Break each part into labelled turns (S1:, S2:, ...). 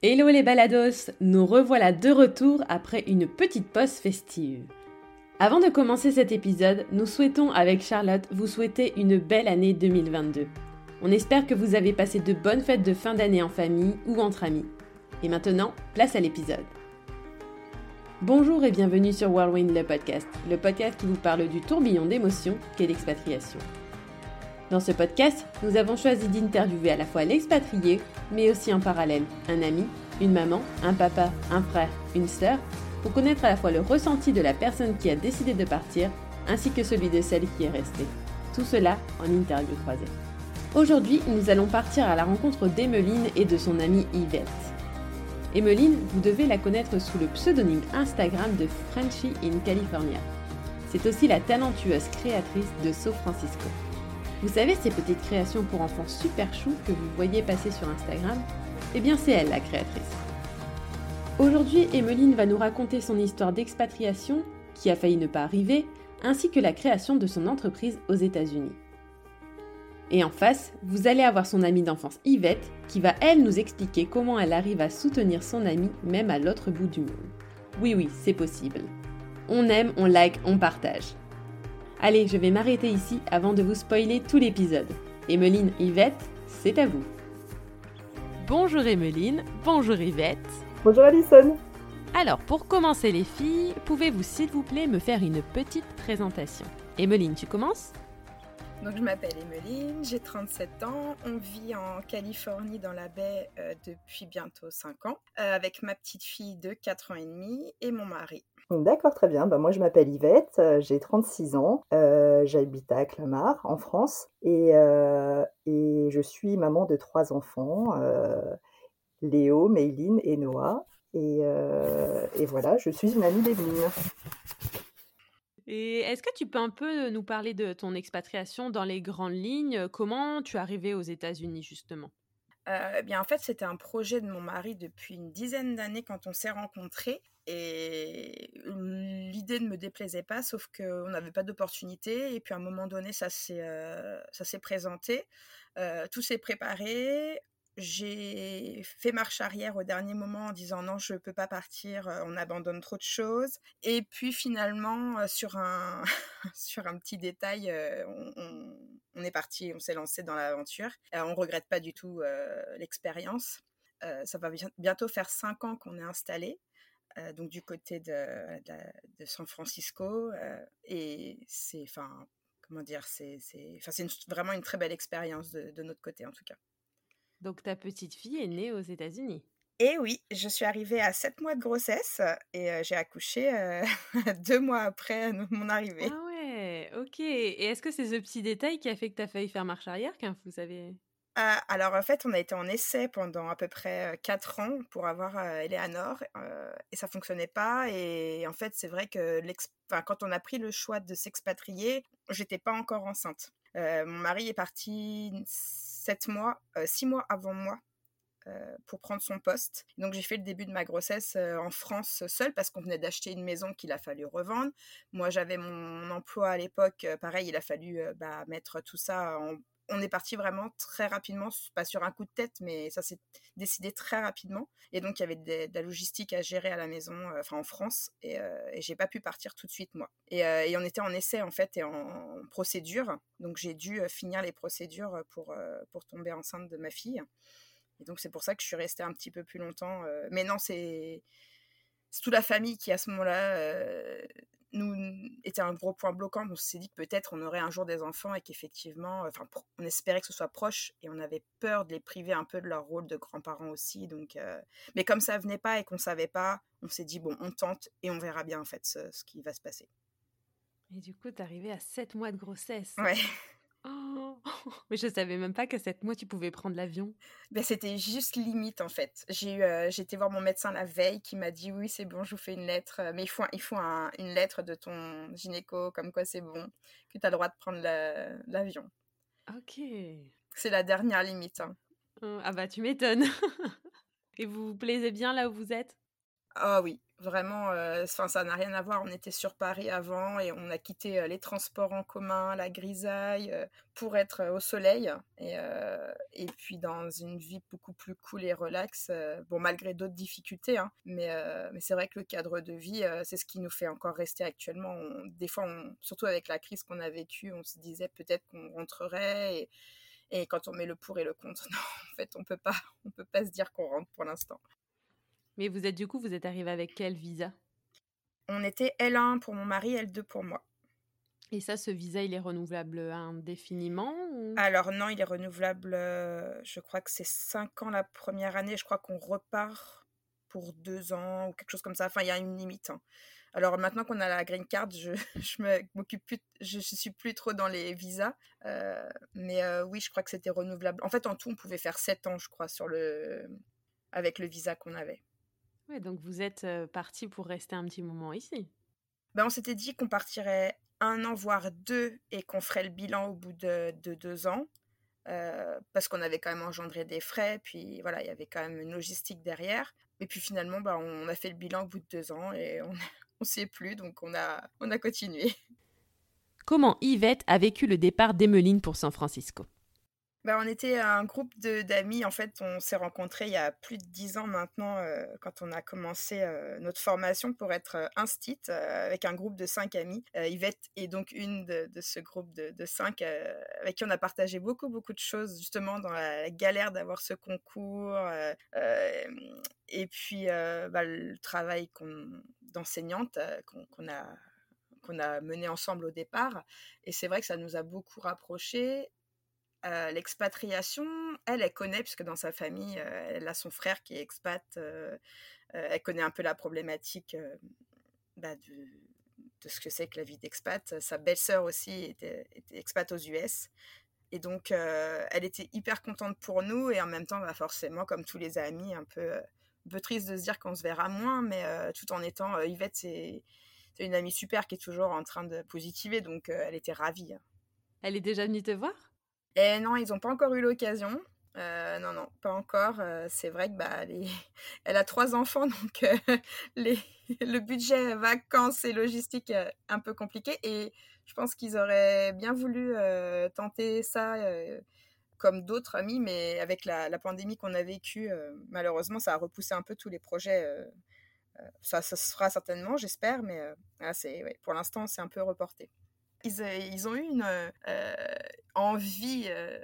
S1: Hello les balados, nous revoilà de retour après une petite pause festive. Avant de commencer cet épisode, nous souhaitons avec Charlotte vous souhaiter une belle année 2022. On espère que vous avez passé de bonnes fêtes de fin d'année en famille ou entre amis. Et maintenant, place à l'épisode. Bonjour et bienvenue sur Whirlwind le podcast, le podcast qui vous parle du tourbillon d'émotions qu'est l'expatriation. Dans ce podcast, nous avons choisi d'interviewer à la fois l'expatrié, mais aussi en parallèle un ami, une maman, un papa, un frère, une sœur, pour connaître à la fois le ressenti de la personne qui a décidé de partir, ainsi que celui de celle qui est restée. Tout cela en interview croisée. Aujourd'hui, nous allons partir à la rencontre d'Emeline et de son amie Yvette. Emeline, vous devez la connaître sous le pseudonyme Instagram de Frenchy in California. C'est aussi la talentueuse créatrice de So Francisco. Vous savez ces petites créations pour enfants super chou que vous voyez passer sur Instagram? Eh bien c'est elle la créatrice. Aujourd'hui, Emeline va nous raconter son histoire d'expatriation, qui a failli ne pas arriver, ainsi que la création de son entreprise aux États-Unis. Et en face, vous allez avoir son amie d'enfance Yvette, qui va elle nous expliquer comment elle arrive à soutenir son amie même à l'autre bout du monde. Oui oui, c'est possible. On aime, on like, on partage. Allez, je vais m'arrêter ici avant de vous spoiler tout l'épisode. Emeline, Yvette, c'est à vous. Bonjour Emeline, bonjour Yvette.
S2: Bonjour Alison.
S1: Alors, pour commencer les filles, pouvez-vous s'il vous plaît me faire une petite présentation? Emeline, tu commences?
S3: Donc je m'appelle Emeline, j'ai 37 ans, on vit en Californie dans la baie euh, depuis bientôt 5 ans, euh, avec ma petite fille de 4 ans et demi et mon mari.
S2: D'accord, très bien. Bah, moi je m'appelle Yvette, euh, j'ai 36 ans, j'habite à Clamart en France et, et, je suis maman de trois enfants, Léo, Mayline et Noah. Et, et voilà, je suis une amie d'Emeline.
S1: Et est-ce que tu peux un peu nous parler de ton expatriation dans les grandes lignes? Comment tu es arrivée aux États-Unis justement?
S3: Euh, eh bien, en fait, c'était un projet de mon mari depuis une dizaine d'années quand on s'est rencontrés. Et l'idée ne me déplaisait pas, sauf qu'on n'avait pas d'opportunité. Et puis, à un moment donné, ça s'est euh, présenté. Euh, tout s'est préparé j'ai fait marche arrière au dernier moment en disant non, je ne peux pas partir, on abandonne trop de choses. Et puis finalement, sur un, sur un petit détail, on, est parti, on s'est lancé dans l'aventure. on ne regrette pas du tout l'expérience. ça va bientôt faire cinq ans qu'on est installé. Donc du côté de, de, San Francisco et c'est enfin comment dire c'est c'est vraiment une très belle expérience de notre côté en tout cas.
S1: Donc ta petite fille est née aux États-Unis.
S3: Et oui, je suis arrivée à 7 mois de grossesse et j'ai accouché deux mois après mon arrivée.
S1: Ah ouais, ok. Et est-ce que c'est ce petit détail qui a fait que tu as failli faire marche arrière quand vous savez
S3: ah, alors en fait, on a été en essai pendant à peu près 4 ans pour avoir Eleanor et ça fonctionnait pas. Et en fait, c'est vrai que quand on a pris le choix de s'expatrier, j'étais pas encore enceinte. mon mari est parti sept mois, euh, six mois avant moi euh, pour prendre son poste. Donc j'ai fait le début de ma grossesse euh, en France seule parce qu'on venait d'acheter une maison qu'il a fallu revendre. Moi j'avais mon emploi à l'époque, pareil, il a fallu bah, mettre tout ça en, on est parti vraiment très rapidement, pas sur un coup de tête, mais ça s'est décidé très rapidement. Et donc, il y avait de, la logistique à gérer à la maison, euh, enfin en France, et, euh, et j'ai pas pu partir tout de suite, moi. Euh, et, on était en essai, en fait, et en, procédure. Donc, j'ai dû finir les procédures pour, pour tomber enceinte de ma fille. Et donc, c'est pour ça que je suis restée un petit peu plus longtemps. mais non, c'est toute la famille qui, à ce moment-là, nous était un gros point bloquant. On s'est dit que peut-être on aurait un jour des enfants et qu'effectivement, enfin, on espérait que ce soit proche et on avait peur de les priver un peu de leur rôle de grands-parents aussi. Donc, euh, mais comme ça venait pas et qu'on savait pas, on s'est dit bon, on tente et on verra bien en fait ce, ce qui va se passer.
S1: Et du coup, tu arrivé à 7 mois de grossesse.
S3: Ouais.
S1: Oh Mais je savais même pas qu'à 7 mois, tu pouvais prendre l'avion.
S3: Ben, c'était juste limite, en fait. J'ai euh, été voir mon médecin la veille qui m'a dit oui, c'est bon, je vous fais une lettre. Mais il faut, il faut une lettre de ton gynéco, comme quoi c'est bon, que tu as le droit de prendre l'avion.
S1: ok.
S3: C'est la dernière limite. Hein.
S1: Oh, ah bah, tu m'étonnes. Et vous vous plaisez bien là où vous êtes?
S3: Ah oui, Vraiment, euh, ça n'a rien à voir. On était sur Paris avant et on a quitté euh, les transports en commun, la grisaille, euh, pour être au soleil. Et, et, puis dans une vie beaucoup plus cool et relax, bon, malgré d'autres difficultés. Hein, mais, mais c'est vrai que le cadre de vie, c'est ce qui nous fait encore rester actuellement. des fois, surtout avec la crise qu'on a vécue, on se disait peut-être qu'on rentrerait. Et, et quand on met le pour et le contre, non, en fait, on peut pas, on peut pas se dire qu'on rentre pour l'instant.
S1: Mais vous êtes du coup, vous êtes arrivé avec quel visa?
S3: On était L1 pour mon mari, L2 pour moi.
S1: Et ça, ce visa, il est renouvelable indéfiniment
S3: Alors non, il est renouvelable, euh, je crois que c'est 5 ans la première année, je crois qu'on repart pour 2 ans ou quelque chose comme ça. Enfin, il y a une limite. Hein. Alors maintenant qu'on a la green card, je, je m'occupe plus, je, suis plus trop dans les visas. Euh, mais euh, oui, je crois que c'était renouvelable. En fait, en tout, on pouvait faire 7 ans, je crois, sur le, avec le visa qu'on avait.
S1: Ouais, donc vous êtes parti pour rester un petit moment ici.
S3: Ben, on s'était dit qu'on partirait un an, voire deux, et qu'on ferait le bilan au bout de, deux ans. parce qu'on avait quand même engendré des frais, puis voilà, il y avait quand même une logistique derrière. Et puis finalement, ben, on a fait le bilan au bout de deux ans et on ne sait plus, donc on a, on a continué.
S1: Comment Yvette a vécu le départ d'Emeline pour San Francisco?
S3: Bah, on était un groupe d'amis. En fait, on s'est rencontrés il y a plus de dix ans maintenant, euh, quand on a commencé euh, notre formation pour être euh, instit avec un groupe de cinq amis. Yvette est donc une de, ce groupe de, de cinq avec qui on a partagé beaucoup, beaucoup de choses, justement, dans la, galère d'avoir ce concours. et puis, bah, le travail d'enseignante qu'on a qu'on a mené ensemble au départ. Et c'est vrai que ça nous a beaucoup rapprochés. Euh, l'expatriation, elle, elle connaît, puisque dans sa famille, euh, elle a son frère qui est expat. Euh, elle connaît un peu la problématique bah, de, ce que c'est que la vie d'expat. Sa belle-sœur aussi était, expat aux US. Et donc, elle était hyper contente pour nous. Et en même temps, bah, forcément, comme tous les amis, un peu, un peu triste de se dire qu'on se verra moins. Mais tout en étant, Yvette, c'est une amie super qui est toujours en train de positiver. Donc, elle était ravie.
S1: Elle est déjà venue te voir?
S3: Et non, ils n'ont pas encore eu l'occasion. Euh, non, non, pas encore. Euh, c'est vrai que bah, elle a trois enfants, donc euh, le budget vacances et logistique un peu compliqué. Et je pense qu'ils auraient bien voulu tenter ça comme d'autres amis, mais avec la, pandémie qu'on a vécue, malheureusement, ça a repoussé un peu tous les projets. ça, se fera certainement, j'espère, mais ah, pour l'instant, c'est un peu reporté. Ils, ont eu une envie, euh,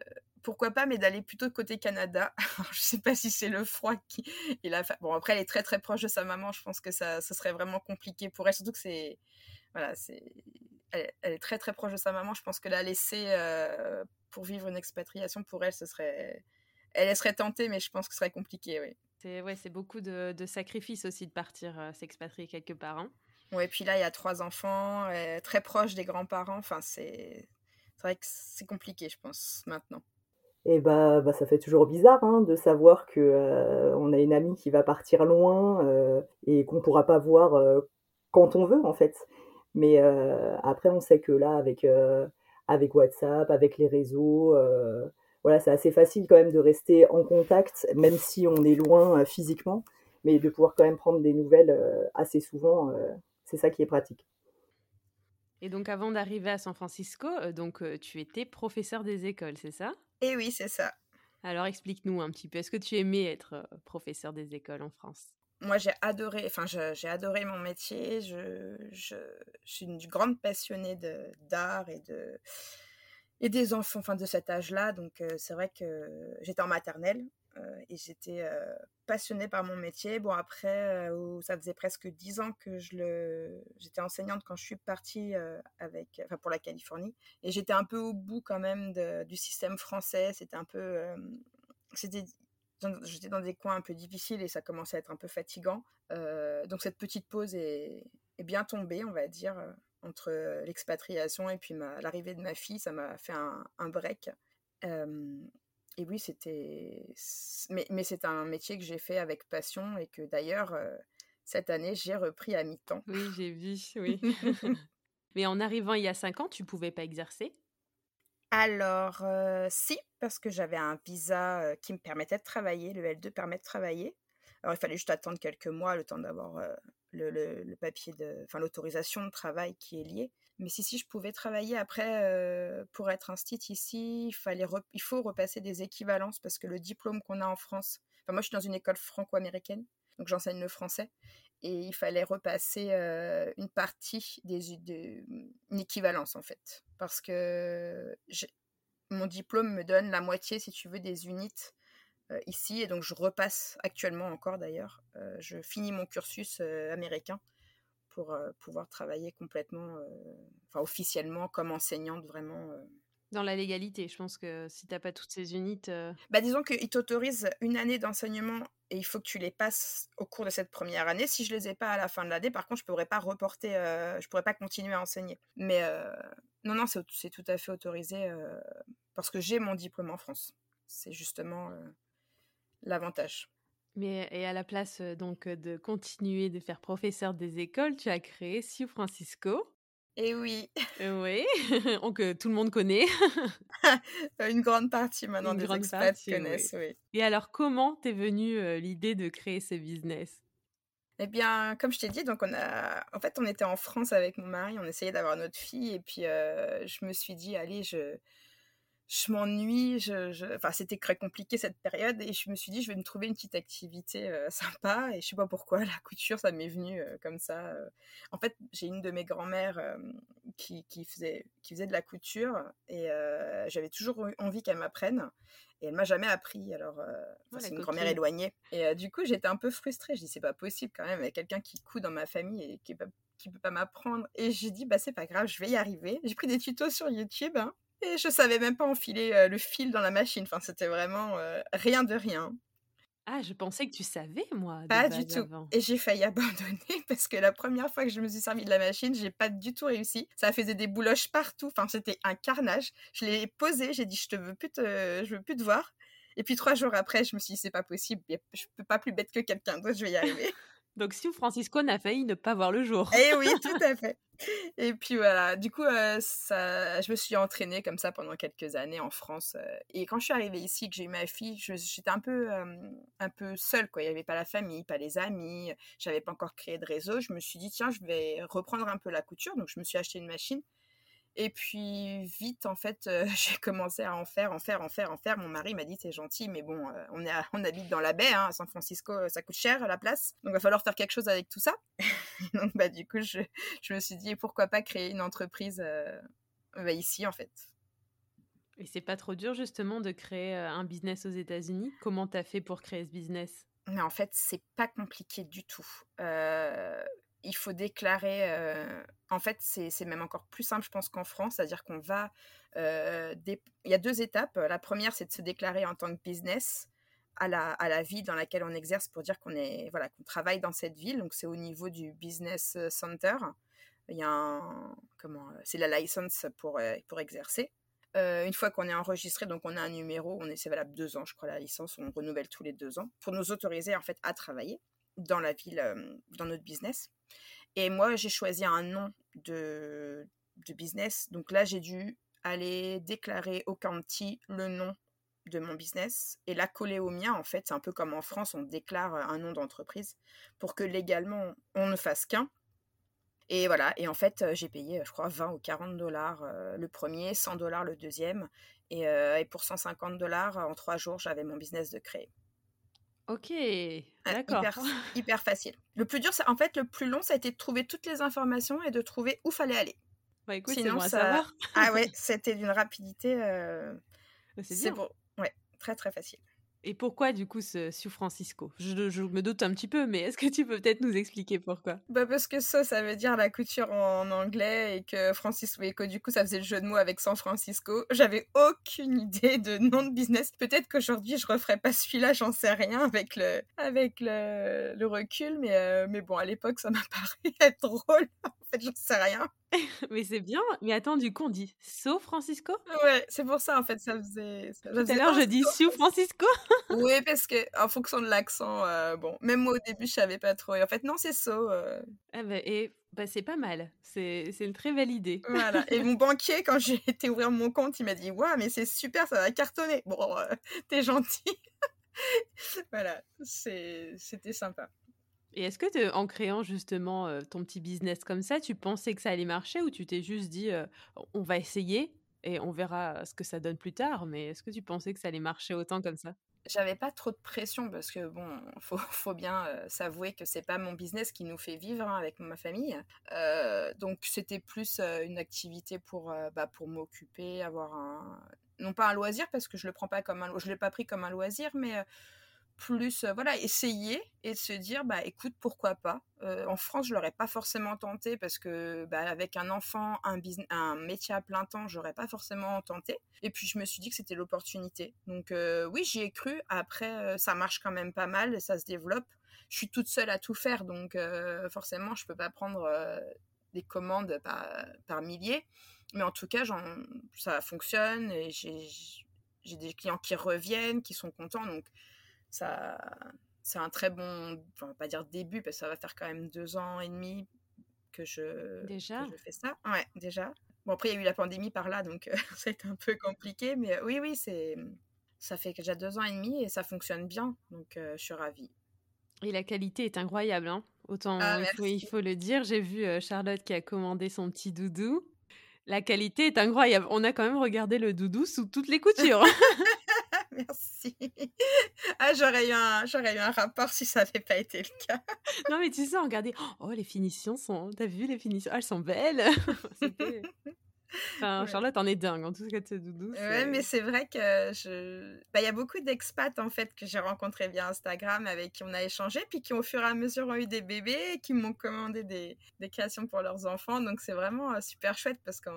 S3: pourquoi pas, mais d'aller plutôt côté Canada. je sais pas si c'est le froid qui. Bon, après, elle est très très proche de sa maman. Je pense que ça, ça serait vraiment compliqué pour elle. Surtout que c'est. Voilà, c'est. Elle, est très très proche de sa maman. Je pense que la laisser euh, pour vivre une expatriation, pour elle, ce serait. Elle, serait tentée, mais je pense que ce serait compliqué, oui.
S1: C'est ouais, beaucoup de, de, sacrifices aussi de partir euh, s'expatrier quelque part. Hein.
S3: Et puis là, il y a trois enfants, très proches des grands-parents. Enfin, c'est c'est vrai que c'est compliqué, je pense, maintenant.
S2: Et bah, bah ça fait toujours bizarre hein, de savoir que euh, on a une amie qui va partir loin euh, et qu'on pourra pas voir euh, quand on veut en fait. Mais après, on sait que là, avec avec WhatsApp, avec les réseaux, voilà, c'est assez facile quand même de rester en contact, même si on est loin physiquement, mais de pouvoir quand même prendre des nouvelles assez souvent, c'est ça qui est pratique.
S1: Et donc, avant d'arriver à San Francisco, euh, donc euh, tu étais professeur des écoles, c'est ça?
S3: Eh oui, c'est ça.
S1: Alors, explique-nous un petit peu. Est-ce que tu aimais être euh, professeur des écoles en France?
S3: Moi, j'ai adoré. Enfin, j'ai adoré mon métier. Je, je, suis une grande passionnée d'art et de et des enfants, enfin de cet âge-là. Donc, c'est vrai que j'étais en maternelle. Euh, et j'étais euh, passionnée par mon métier. Bon, après, euh, ça faisait presque dix ans que je le... j'étais enseignante quand je suis partie avec... enfin, pour la Californie. Et j'étais un peu au bout quand même du système français. C'était un peu... c'était j'étais dans des coins un peu difficiles et ça commençait à être un peu fatigant. donc cette petite pause est, bien tombée, on va dire, entre l'expatriation et puis l'arrivée de ma fille. Ça m'a fait un break. Et oui, c'était. Mais, mais c'est un métier que j'ai fait avec passion et que d'ailleurs, cette année, j'ai repris à mi-temps.
S1: Oui, j'ai vu, oui. mais en arrivant il y a cinq ans, tu pouvais pas exercer?
S3: Alors, euh, si, parce que j'avais un visa qui me permettait de travailler. Le L2 permet de travailler. Alors, il fallait juste attendre quelques mois, le temps d'avoir le, papier de, enfin l'autorisation de travail qui est liée. Mais si, si je pouvais travailler après pour être un ici, il, fallait il faut repasser des équivalences parce que le diplôme qu'on a en France, enfin moi je suis dans une école franco-américaine, donc j'enseigne le français, et il fallait repasser une partie des, de, une équivalence en fait, parce que mon diplôme me donne la moitié, si tu veux, des unités ici, et donc je repasse actuellement encore d'ailleurs, je finis mon cursus américain pour euh, pouvoir travailler complètement, euh, enfin officiellement comme enseignante vraiment. Euh.
S1: Dans la légalité, je pense que si tu n'as pas toutes ces unités.
S3: Bah, disons qu'ils t'autorisent une année d'enseignement et il faut que tu les passes au cours de cette première année. Si je les ai pas à la fin de l'année, par contre, je pourrais pas reporter, je pourrais pas continuer à enseigner. Mais non, non, c'est tout à fait autorisé parce que j'ai mon diplôme en France. C'est justement l'avantage.
S1: Mais et à la place donc de continuer de faire professeur des écoles, tu as créé Sio Francisco.
S3: Et oui.
S1: oui, donc tout le monde connaît.
S3: Une grande partie maintenant Une des expats connaissent, oui.
S1: Et alors, comment t'es venue l'idée de créer ce business?
S3: Eh bien, comme je t'ai dit, donc on a, en fait, on était en France avec mon mari, on essayait d'avoir notre fille, et puis je me suis dit, allez, je, je m'ennuie, je, Enfin, c'était très compliqué cette période et je me suis dit, je vais me trouver une petite activité euh, sympa et je sais pas pourquoi, la couture, ça m'est venu euh, comme ça. Euh. En fait, j'ai une de mes grand-mères qui, qui, faisait, qui faisait de la couture et j'avais toujours eu envie qu'elle m'apprenne et elle m'a jamais appris. Alors, c'est une grand-mère éloignée. Et du coup, j'étais un peu frustrée. Je dis, c'est pas possible quand même, il y a quelqu'un qui coud dans ma famille et qui, qui peut pas m'apprendre. Et j'ai dit, bah, c'est pas grave, je vais y arriver. J'ai pris des tutos sur YouTube. Hein, et je savais même pas enfiler euh, le fil dans la machine. Enfin, c'était vraiment euh, rien de rien.
S1: Ah, je pensais que tu savais, moi.
S3: Pas du tout. Et j'ai failli abandonner parce que la première fois que je me suis servi de la machine, j'ai pas du tout réussi. Ça faisait des bouloches partout. Enfin, c'était un carnage. Je l'ai posé, j'ai dit, je te veux plus te, je veux plus te voir. Et puis trois jours après, je me suis dit, c'est pas possible. Je peux pas plus bête que quelqu'un d'autre, je vais y arriver.
S1: Donc, si Francisco n'a failli ne pas voir le jour.
S3: Eh oui, tout à fait. Et puis voilà, du coup, euh, ça, je me suis entraînée comme ça pendant quelques années en France. Euh, et quand je suis arrivée ici, que j'ai eu ma fille, j'étais un peu, euh, un peu seule. Quoi. Il n'y avait pas la famille, pas les amis. J'avais pas encore créé de réseau. Je me suis dit, tiens, je vais reprendre un peu la couture. Donc, je me suis acheté une machine. Et puis vite, en fait, euh, j'ai commencé à en faire, en faire, en faire, en faire. Mon mari m'a dit c'est gentil, mais bon, euh, on, est on habite dans la baie, hein, à San Francisco, euh, ça coûte cher la place, donc il va falloir faire quelque chose avec tout ça. donc bah du coup, je, je, me suis dit pourquoi pas créer une entreprise bah, ici en fait.
S1: Et c'est pas trop dur justement de créer un business aux États-Unis? Comment t'as fait pour créer ce business?
S3: Mais en fait, c'est pas compliqué du tout. Euh, il faut déclarer. Euh, en fait, c'est même encore plus simple, je pense, qu'en France. C'est-à-dire qu'on va. Euh, il y a deux étapes. La première, c'est de se déclarer en tant que business à la, à la ville dans laquelle on exerce pour dire qu'on voilà travaille dans cette ville. Donc, c'est au niveau du business center. Il y a un. Comment C'est la licence pour, euh, pour exercer. une fois qu'on est enregistré, donc on a un numéro, on est, c'est valable deux ans, je crois, la licence, on renouvelle tous les deux ans, pour nous autoriser en fait à travailler dans la ville, dans notre business. Et moi, j'ai choisi un nom de, business. Donc là, j'ai dû aller déclarer au county le nom de mon business et la coller au mien. En fait, c'est un peu comme en France, on déclare un nom d'entreprise pour que légalement, on ne fasse qu'un. Et voilà, et en fait, j'ai payé, je crois, 20 ou 40 dollars le premier, 100 dollars le deuxième. Et, et pour 150 dollars, en trois jours, j'avais mon business de créer.
S1: Ok, d'accord.
S3: Hyper, facile. Le plus dur, c'est en fait le plus long, ça a été de trouver toutes les informations et de trouver où fallait aller.
S1: Bah écoute, Sinon, ça... savoir.
S3: ah ouais, c'était d'une rapidité. Euh... Bah, c'est bon. Ouais, très très facile.
S1: Et pourquoi du coup ce Francisco? Je, me doute un petit peu, mais est-ce que tu peux peut-être nous expliquer pourquoi?
S3: Bah parce que ça, ça veut dire la couture en anglais et que Francisco, du coup ça faisait le jeu de mots avec San Francisco. J'avais aucune idée de nom de business. Peut-être qu'aujourd'hui je referais pas celui-là, j'en sais rien avec le avec le recul, mais euh, mais bon à l'époque ça m'a paru être drôle. en fait j'en sais rien.
S1: mais c'est bien. Mais attends, du coup, on dit So Francisco?
S3: Ouais, c'est pour ça, en fait, ça faisait.
S1: Ça Tout à l'heure, je dis Sue Francisco
S3: Oui, parce que en fonction de l'accent, euh, bon, même moi au début, je savais pas trop. Et en fait, non, c'est So. Euh.
S1: Ah bah, et bah, c'est pas mal. C'est une très belle idée.
S3: Voilà. Et mon banquier, quand j'ai été ouvrir mon compte, il m'a dit Waouh, mais c'est super, ça va cartonner. Bon, euh, t'es gentil. voilà, c'était sympa.
S1: Et est-ce que en créant justement ton petit business comme ça, tu pensais que ça allait marcher ou tu t'es juste dit on va essayer et on verra ce que ça donne plus tard Mais est-ce que tu pensais que ça allait marcher autant comme ça?
S3: J'avais pas trop de pression parce que bon, faut, faut bien s'avouer que c'est pas mon business qui nous fait vivre hein, avec ma famille. donc c'était plus une activité pour, bah, pour m'occuper, avoir un non pas un loisir parce que je le prends pas comme un je l'ai pas pris comme un loisir, mais plus voilà essayer et se dire bah écoute pourquoi pas en France je l'aurais pas forcément tenté parce que bah, avec un enfant un métier à plein temps j'aurais pas forcément tenté et puis je me suis dit que c'était l'opportunité. Donc oui j'y ai cru. Après ça marche quand même pas mal ça se développe. Je suis toute seule à tout faire donc forcément je peux pas prendre des commandes par, par milliers. Mais en tout cas ça fonctionne et j'ai des clients qui reviennent qui sont contents donc ça, c'est un très bon, enfin, pas dire début, parce que ça va faire quand même deux ans et demi que je,
S1: déjà?
S3: je fais ça. Ouais, déjà. Bon, après, il y a eu la pandémie par là, donc ça a été un peu compliqué, mais oui, oui, c'est, ça fait déjà deux ans et demi et ça fonctionne bien, donc je suis ravie.
S1: Et la qualité est incroyable, hein Autant ah, il, faut, il, faut, le dire. J'ai vu Charlotte qui a commandé son petit doudou. La qualité est incroyable. On a quand même regardé le doudou sous toutes les coutures.
S3: Merci. Ah, j'aurais eu, un, j'aurais eu un rapport si ça n'avait pas été le cas.
S1: non, mais tu sais, regardez, oh, les finitions sont. T'as vu les finitions? Ah, Elles sont belles. Enfin, Charlotte en est dingue, en tout cas de ce doudou.
S3: Ouais, mais c'est vrai que je. Bah, il y a beaucoup d'expats en fait que j'ai rencontrés via Instagram avec qui on a échangé, puis qui au fur et à mesure ont eu des bébés, qui m'ont commandé des, des, créations pour leurs enfants. Donc c'est vraiment euh, super chouette parce que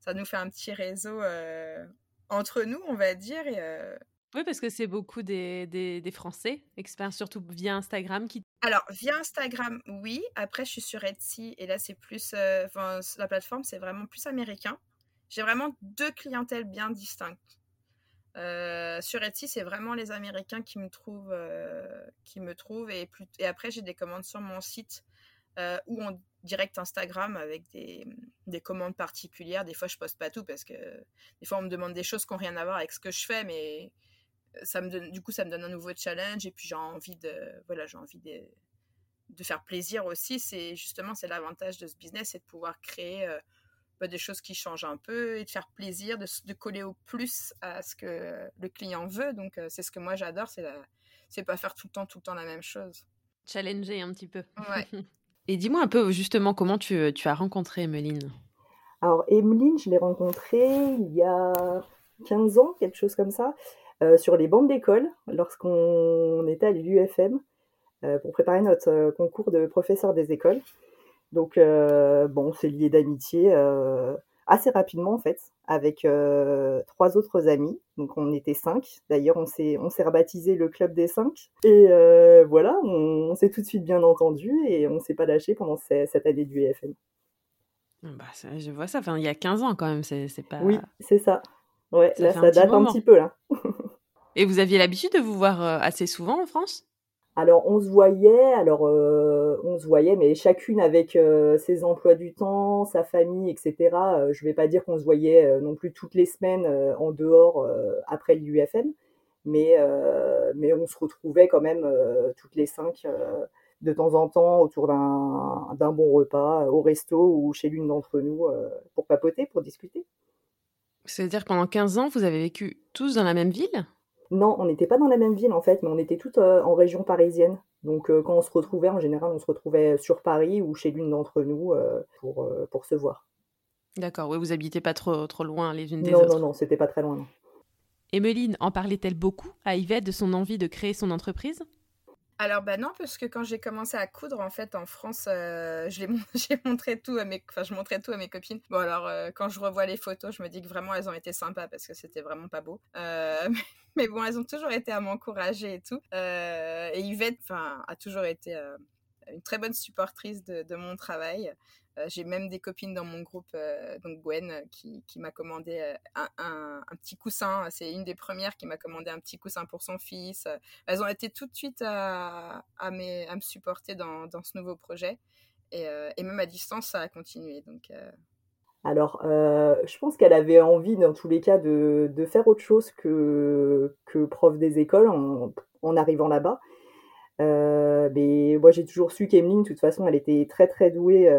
S3: ça nous fait un petit réseau euh, entre nous, on va dire. Et, euh,
S1: Oui, parce que c'est beaucoup des, des, Français, experts surtout via Instagram. qui
S3: Alors, via Instagram, oui. Après, je suis sur Etsy et là, c'est plus. Euh, la plateforme, c'est vraiment plus américain. J'ai vraiment deux clientèles bien distinctes. Euh, sur Etsy, c'est vraiment les Américains qui me trouvent, qui me trouvent et, plus, et après j'ai des commandes sur mon site où on direct Instagram avec des, des, commandes particulières. Des fois, je poste pas tout parce que des fois, on me demande des choses qui n'ont rien à voir avec ce que je fais, mais euh, ça me donne, du coup, ça me donne un nouveau challenge et puis j'ai envie de, voilà, j'ai envie de, de, faire plaisir aussi. C'est justement, c'est l'avantage de ce business, c'est de pouvoir créer euh, bah, des choses qui changent un peu et de faire plaisir, de, de, coller au plus à ce que le client veut. Donc, euh, c'est ce que moi j'adore, c'est c'est pas faire tout le temps, tout le temps la même chose.
S1: Challenger un petit peu.
S3: Ouais.
S1: Et dis-moi un peu justement comment tu, euh, tu as rencontré Emeline?
S2: Alors Emeline, je l'ai rencontrée il y a 15 ans, quelque chose comme ça, euh, sur les bancs d'école, lorsqu'on était à l'UFM, euh, pour préparer notre concours de professeur des écoles. Donc bon, c'est lié d'amitié assez rapidement en fait, avec euh, trois autres amis. Donc on était cinq. D'ailleurs, on s'est on s'est rebaptisé le club des cinq. Et euh, voilà, on, s'est tout de suite bien entendu et on s'est pas lâché pendant cette année du EFM.
S1: Bah, je vois ça. Enfin, il y a 15 ans quand même. C'est pas.
S2: Oui, c'est ça. Ouais, là, ça date un petit peu là.
S1: et vous aviez l'habitude de vous voir euh, assez souvent en France?
S2: Alors on se voyait, alors euh, on se voyait, mais chacune avec euh, ses emplois du temps, sa famille, etc. Euh, je vais pas dire qu'on se voyait non plus toutes les semaines en dehors après l'UFM, mais mais on se retrouvait quand même toutes les cinq de temps en temps autour d'un bon repas au resto ou chez l'une d'entre nous pour papoter, pour discuter.
S1: C'est-à-dire pendant 15 ans, vous avez vécu tous dans la même ville?
S2: Non, on n'était pas dans la même ville en fait, mais on était toutes euh, en région parisienne. Donc euh, quand on se retrouvait, en général, on se retrouvait sur Paris ou chez l'une d'entre nous euh, pour, pour se voir.
S1: D'accord, oui, vous habitez pas trop, trop loin les unes des autres.
S2: Non, non, non, c'était pas très loin. Non.
S1: Emeline en parlait-elle beaucoup à Yvette de son envie de créer son entreprise?
S3: Alors bah non, parce que quand j'ai commencé à coudre en fait en France, euh, j'ai montré tout à mes, enfin je montrais tout à mes copines. Bon alors euh, quand je revois les photos, je me dis que vraiment elles ont été sympas parce que c'était vraiment pas beau. Euh, mais, bon, elles ont toujours été à m'encourager et tout. et Yvette, enfin a toujours été une très bonne supportrice de, mon travail. Euh, j'ai même des copines dans mon groupe, euh, donc Gwen, euh, qui, qui m'a commandé un, un, petit coussin. C'est une des premières qui m'a commandé un petit coussin pour son fils. Elles ont été tout de suite à, à, me, à me supporter dans, dans, ce nouveau projet. Et, et, même à distance, ça a continué. Donc,
S2: Alors, je pense qu'elle avait envie, dans tous les cas, de, faire autre chose que, que prof des écoles en, arrivant là-bas. Euh, mais moi, j'ai toujours su qu'Emeline, de toute façon, elle était très très douée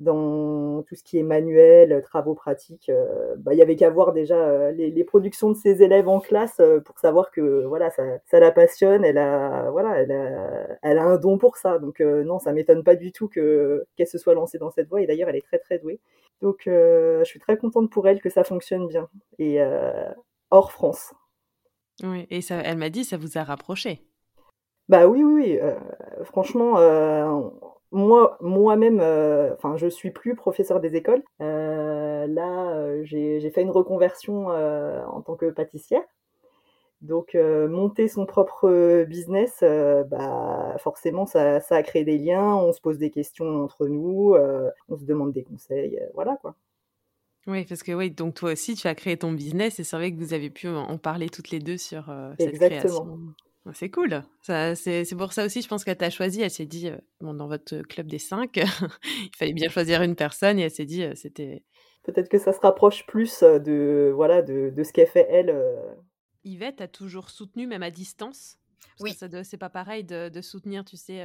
S2: dans tout ce qui est manuel, travaux pratiques. bah, il y avait qu'à voir déjà les, productions de ses élèves en classe pour savoir que voilà, ça, la passionne. Elle a voilà, elle a, un don pour ça. Donc non, ça m'étonne pas du tout que qu'elle se soit lancée dans cette voie. Et d'ailleurs, elle est très très douée. Donc je suis très contente pour elle que ça fonctionne bien. Et hors France.
S1: Oui, et ça, elle m'a dit, ça vous a rapproché.
S2: Bah oui, oui, oui. Euh, franchement, euh, moi, moi-même, euh, enfin, je suis plus professeur des écoles. là, j'ai fait une reconversion en tant que pâtissière. Donc, monter son propre business, bah, forcément, ça, ça, a créé des liens. On se pose des questions entre nous, on se demande des conseils, voilà quoi.
S1: Oui, parce que oui, donc toi aussi, tu as créé ton business et c'est vrai que vous avez pu en parler toutes les deux sur cette création. C'est cool. C'est pour ça aussi, je pense qu'elle t'a choisi. Elle s'est dit, bon, dans votre club des cinq, il fallait bien choisir une personne et elle s'est dit, c'était.
S2: Peut-être que ça se rapproche plus de, voilà, de, de ce qu'elle fait elle.
S1: Yvette a toujours soutenu, même à distance? oui. C'est pas pareil de, de, soutenir, tu sais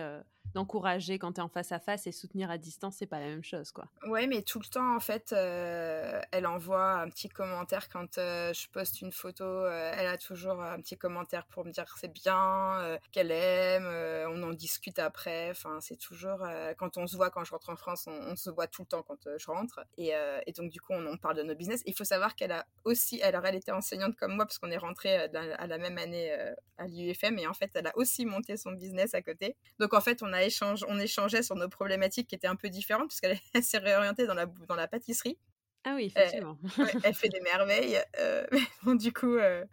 S1: d'encourager quand tu es en face à face et soutenir à distance, c'est pas la même chose, quoi.
S3: Ouais, mais tout le temps, en fait, euh, elle envoie un petit commentaire quand euh, je poste une photo. Euh, elle a toujours un petit commentaire pour me dire que c'est bien, qu'elle aime. on en discute après. Enfin, c'est toujours quand on se voit quand je rentre en France, on, se voit tout le temps quand je rentre. Et, donc, du coup, on, parle de nos business. Il faut savoir qu'elle a aussi, alors elle était enseignante comme moi parce qu'on est rentré à la même année à l'UFM et en fait, elle a aussi monté son business à côté. Donc, en fait, on a échange, on échangeait sur nos problématiques qui étaient un peu différentes, puisqu'elle s'est réorientée dans la, dans la pâtisserie.
S1: Ah oui, effectivement.
S3: Elle, fait des merveilles. Euh, bon, du coup, euh,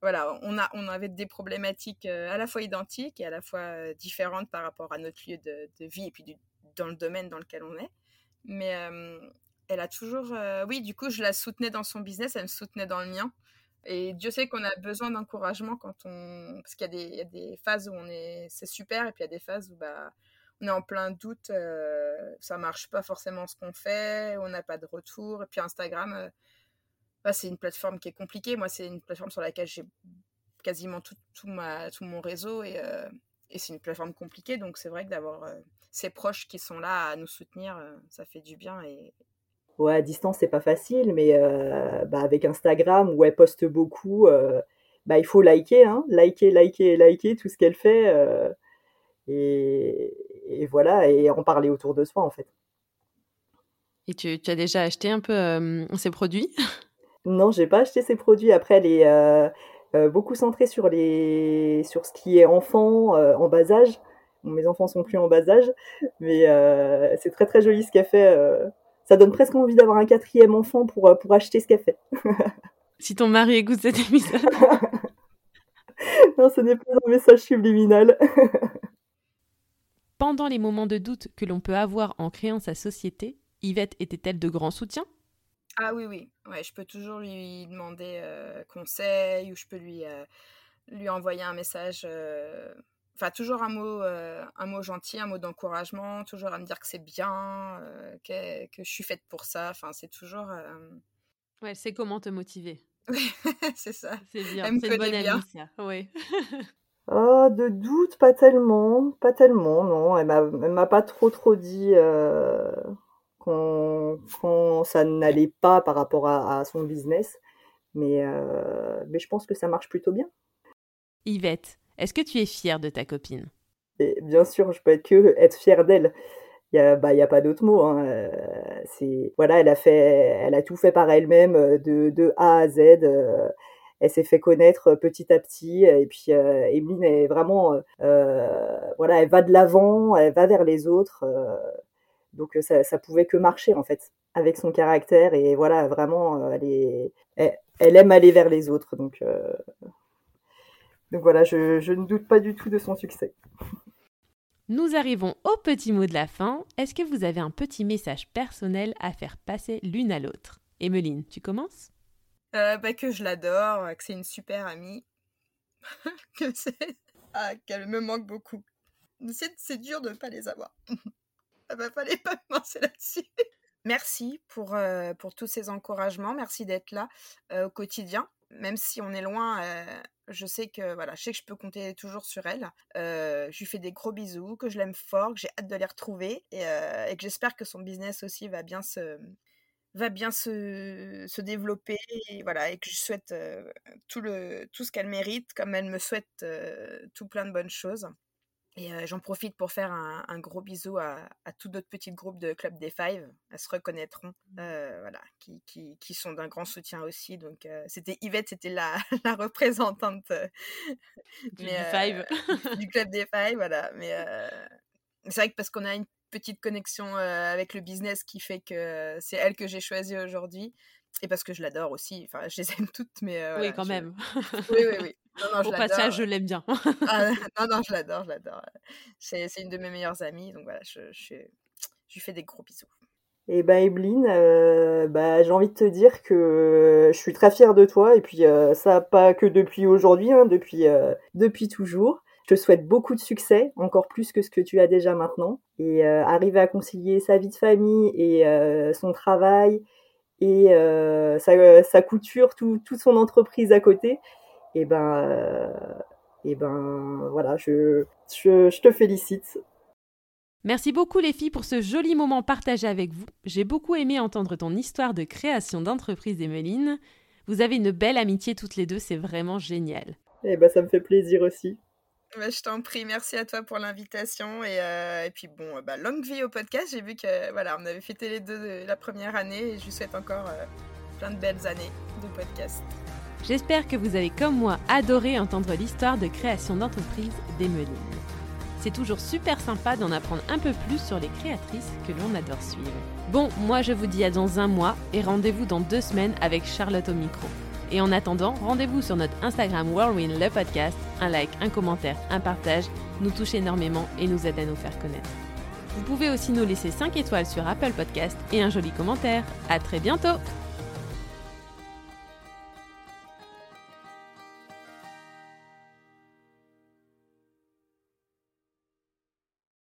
S3: voilà, on, a, on avait des problématiques euh, à la fois identiques et à la fois différentes par rapport à notre lieu de, vie et puis dans le domaine dans lequel on est. Mais elle a toujours. oui, du coup, je la soutenais dans son business, elle me soutenait dans le mien. Et Dieu sait qu'on a besoin d'encouragement quand on. Parce qu'il y, a des phases où on est. C'est super, et puis il y a des phases où bah, on est en plein doute, euh, ça marche pas forcément ce qu'on fait, on n'a pas de retour. Et puis Instagram, euh, bah, c'est une plateforme qui est compliquée. Moi, c'est une plateforme sur laquelle j'ai quasiment tout, tout, ma, tout mon réseau et, euh, et c'est une plateforme compliquée. Donc c'est vrai que d'avoir euh, ces proches qui sont là à nous soutenir, ça fait du bien
S2: ouais, à distance, c'est pas facile, mais euh, bah, avec Instagram, où elle poste beaucoup, euh, bah, il faut liker, hein, liker, liker, liker tout ce qu'elle fait. Euh, et, et, voilà, et en parler autour de soi, en fait.
S1: Et tu, tu as déjà acheté un peu ces produits?
S2: Non, j'ai pas acheté ces produits. Après, elle est beaucoup centrée sur, les, sur ce qui est enfant, en bas âge. mes enfants sont plus en bas âge, mais c'est très très joli ce qu'elle fait ça donne presque envie d'avoir un quatrième enfant pour, euh, pour acheter ce qu'elle fait.
S1: si ton mari écoute cet épisode.
S2: non, ce n'est pas un message subliminal.
S1: Pendant les moments de doute que l'on peut avoir en créant sa société, Yvette était-elle de grand soutien
S3: Ah oui, oui. Ouais, je peux toujours lui demander euh, conseil ou je peux lui, euh, lui envoyer un message enfin toujours un mot, euh, un mot gentil, un mot d'encouragement, toujours à me dire que c'est bien, euh, que, que, je suis faite pour ça. Enfin, c'est toujours. Euh,
S1: ouais, c'est comment te motiver.
S3: Oui, c'est ça.
S1: C'est bien. C'est une bonne amie, ça. Oui.
S2: oh, de doute, pas tellement, pas tellement, non. Elle m'a, m'a pas trop trop dit quand, quand, ça n'allait pas par rapport à, à son business, mais mais je pense que ça marche plutôt bien.
S1: Yvette, est-ce que tu es fière de ta copine?
S2: Bien sûr, je peux être que être fière d'elle. Il n'y a, bah, a pas d'autre mot. Hein. Euh, voilà, elle a fait, elle a tout fait par elle-même euh, de, A à Z. Euh, elle s'est fait connaître petit à petit. Et puis euh, Emeline est vraiment, voilà, elle va de l'avant, elle va vers les autres. donc ça, ça pouvait que marcher en fait avec son caractère et voilà, vraiment, elle elle aime aller vers les autres. Donc donc voilà, je, je, ne doute pas du tout de son succès.
S1: Nous arrivons au petit mot de la fin. Est-ce que vous avez un petit message personnel à faire passer l'une à l'autre? Emeline, tu commences?
S3: Euh, bah, Que je l'adore, que c'est une super amie, que c'est... Ah, qu'elle me manque beaucoup. C'est dur de ne pas les avoir. Il va fallait pas me lancer là-dessus. Merci pour, euh, pour tous ces encouragements. Merci d'être là euh, au quotidien même si on est loin, je sais que voilà, je sais que je peux compter toujours sur elle. je lui fais des gros bisous, que je l'aime fort, que j'ai hâte de les retrouver et, et que j'espère que son business aussi va bien se va bien se, se développer et voilà et que je souhaite tout le tout ce qu'elle mérite comme elle me souhaite tout plein de bonnes choses. Et j'en profite pour faire un, gros bisou à, à tout d'autres petits groupes de Club des Five. Elles se reconnaîtront, mmh. voilà, qui, qui, qui sont d'un grand soutien aussi. Donc, c'était Yvette, c'était la, la représentante
S1: du, Five.
S3: du Club des Five, voilà. Mais c'est vrai que parce qu'on a une petite connexion avec le business qui fait que c'est elle que j'ai choisie aujourd'hui. Et parce que je l'adore aussi. Enfin, je les aime toutes, mais.
S1: oui, quand même.
S3: Oui, oui, oui.
S1: Non, non, Au passage, je l'aime bien.
S3: Ah, non, non, je l'adore, je l'adore. C'est, une de mes meilleures amies, donc voilà, je, je, je lui fais des gros bisous.
S2: Et bah, Evelyne, euh, bah, j'ai envie de te dire que je suis très fière de toi, et puis euh, ça pas que depuis aujourd'hui, hein, depuis, euh, depuis toujours. Je te souhaite beaucoup de succès, encore plus que ce que tu as déjà maintenant, et arriver à concilier sa vie de famille et son travail et sa, sa, couture, tout, toute son entreprise à côté et ben, euh, et ben voilà, je, je, te félicite.
S1: Merci beaucoup les filles pour ce joli moment partagé avec vous. J'ai beaucoup aimé entendre ton histoire de création d'entreprise Emeline. Vous avez une belle amitié toutes les deux, c'est vraiment génial.
S2: Et eh ben ça me fait plaisir aussi.
S3: Bah, je t'en prie, merci à toi pour l'invitation et, euh, et, puis bon, bah, longue vie au podcast. J'ai vu que voilà, on avait fêté les deux la première année et je vous souhaite encore euh, plein de belles années de podcast.
S1: J'espère que vous avez comme moi adoré entendre l'histoire de création d'entreprise d'Emeline. C'est toujours super sympa d'en apprendre un peu plus sur les créatrices que l'on adore suivre. Bon, moi je vous dis à dans un mois et rendez-vous dans deux semaines avec Charlotte au micro. Et en attendant, rendez-vous sur notre Instagram Whirlwind le podcast. Un like, un commentaire, un partage nous touche énormément et nous aide à nous faire connaître. Vous pouvez aussi nous laisser 5 étoiles sur Apple Podcast et un joli commentaire. À très bientôt!